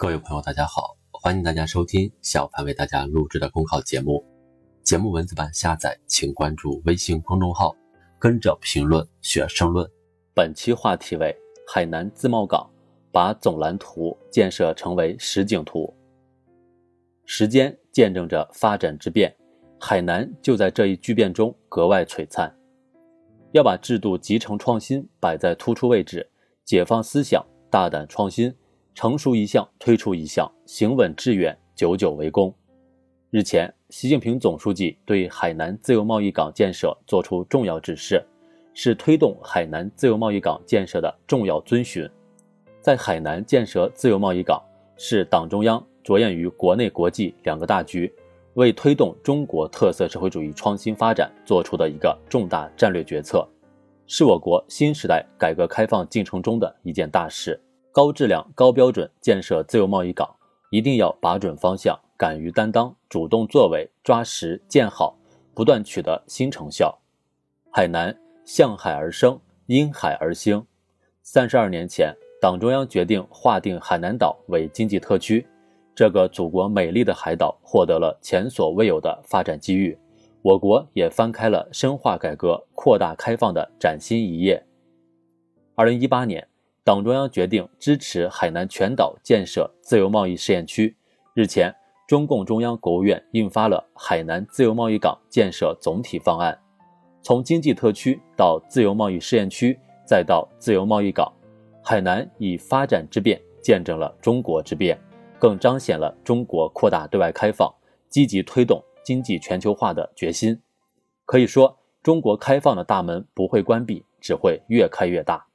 各位朋友，大家好，欢迎大家收听小凡为大家录制的公考节目。节目文字版下载，请关注微信公众号，跟着评论学申论。本期话题为海南自贸港，把总蓝图建设成为实景图。时间见证着发展之变，海南就在这一巨变中格外璀璨。要把制度集成创新摆在突出位置，解放思想，大胆创新。成熟一项推出一项，行稳致远，久久为功。日前，习近平总书记对海南自由贸易港建设作出重要指示，是推动海南自由贸易港建设的重要遵循。在海南建设自由贸易港，是党中央着眼于国内国际两个大局，为推动中国特色社会主义创新发展做出的一个重大战略决策，是我国新时代改革开放进程中的一件大事。高质量、高标准建设自由贸易港，一定要把准方向，敢于担当，主动作为，抓实建好，不断取得新成效。海南向海而生，因海而兴。三十二年前，党中央决定划定海南岛为经济特区，这个祖国美丽的海岛获得了前所未有的发展机遇，我国也翻开了深化改革、扩大开放的崭新一页。二零一八年。党中央决定支持海南全岛建设自由贸易试验区。日前，中共中央、国务院印发了《海南自由贸易港建设总体方案》。从经济特区到自由贸易试验区，再到自由贸易港，海南以发展之变见证了中国之变，更彰显了中国扩大对外开放、积极推动经济全球化的决心。可以说，中国开放的大门不会关闭，只会越开越大。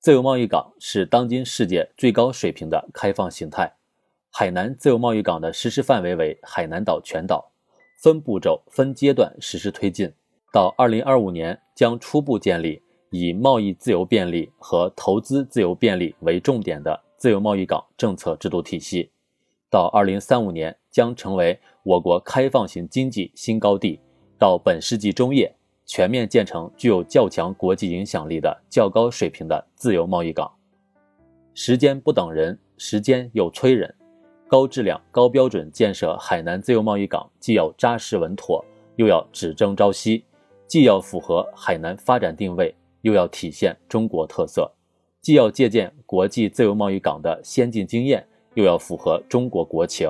自由贸易港是当今世界最高水平的开放形态。海南自由贸易港的实施范围为海南岛全岛，分步骤、分阶段实施推进。到二零二五年将初步建立以贸易自由便利和投资自由便利为重点的自由贸易港政策制度体系。到二零三五年将成为我国开放型经济新高地。到本世纪中叶。全面建成具有较强国际影响力的较高水平的自由贸易港。时间不等人，时间又催人。高质量、高标准建设海南自由贸易港，既要扎实稳妥，又要只争朝夕；既要符合海南发展定位，又要体现中国特色；既要借鉴国际自由贸易港的先进经验，又要符合中国国情。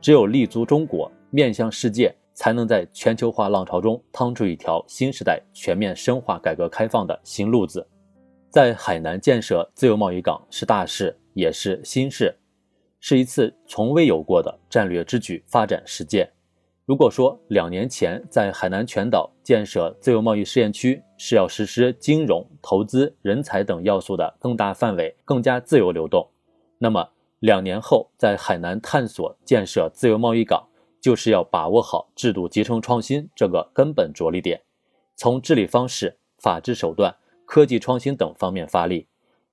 只有立足中国，面向世界。才能在全球化浪潮中趟出一条新时代全面深化改革开放的新路子。在海南建设自由贸易港是大事，也是新事，是一次从未有过的战略之举发展实践。如果说两年前在海南全岛建设自由贸易试验区是要实施金融、投资、人才等要素的更大范围、更加自由流动，那么两年后在海南探索建设自由贸易港。就是要把握好制度集成创新这个根本着力点，从治理方式、法治手段、科技创新等方面发力，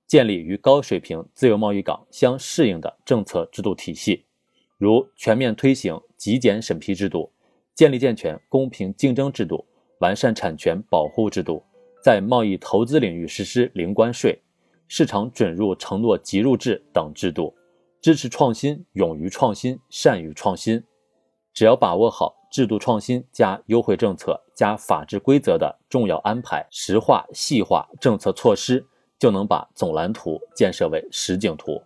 建立与高水平自由贸易港相适应的政策制度体系，如全面推行极简审批制度，建立健全公平竞争制度，完善产权保护制度，在贸易投资领域实施零关税、市场准入承诺集入制等制度，支持创新，勇于创新，善于创新。只要把握好制度创新加优惠政策加法治规则的重要安排，实化细化政策措施，就能把总蓝图建设为实景图。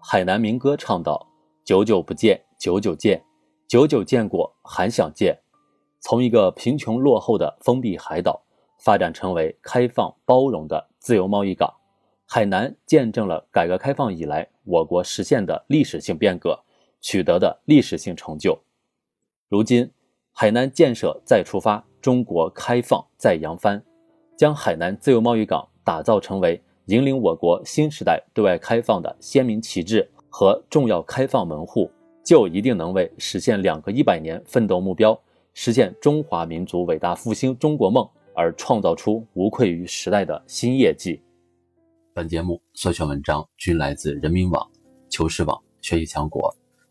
海南民歌唱道：久久不见，久久见，久久见过还想见。从一个贫穷落后的封闭海岛，发展成为开放包容的自由贸易港，海南见证了改革开放以来我国实现的历史性变革，取得的历史性成就。如今，海南建设再出发，中国开放再扬帆，将海南自由贸易港打造成为引领我国新时代对外开放的鲜明旗帜和重要开放门户，就一定能为实现两个一百年奋斗目标、实现中华民族伟大复兴中国梦而创造出无愧于时代的新业绩。本节目所选文章均来自人民网、求是网、学习强国。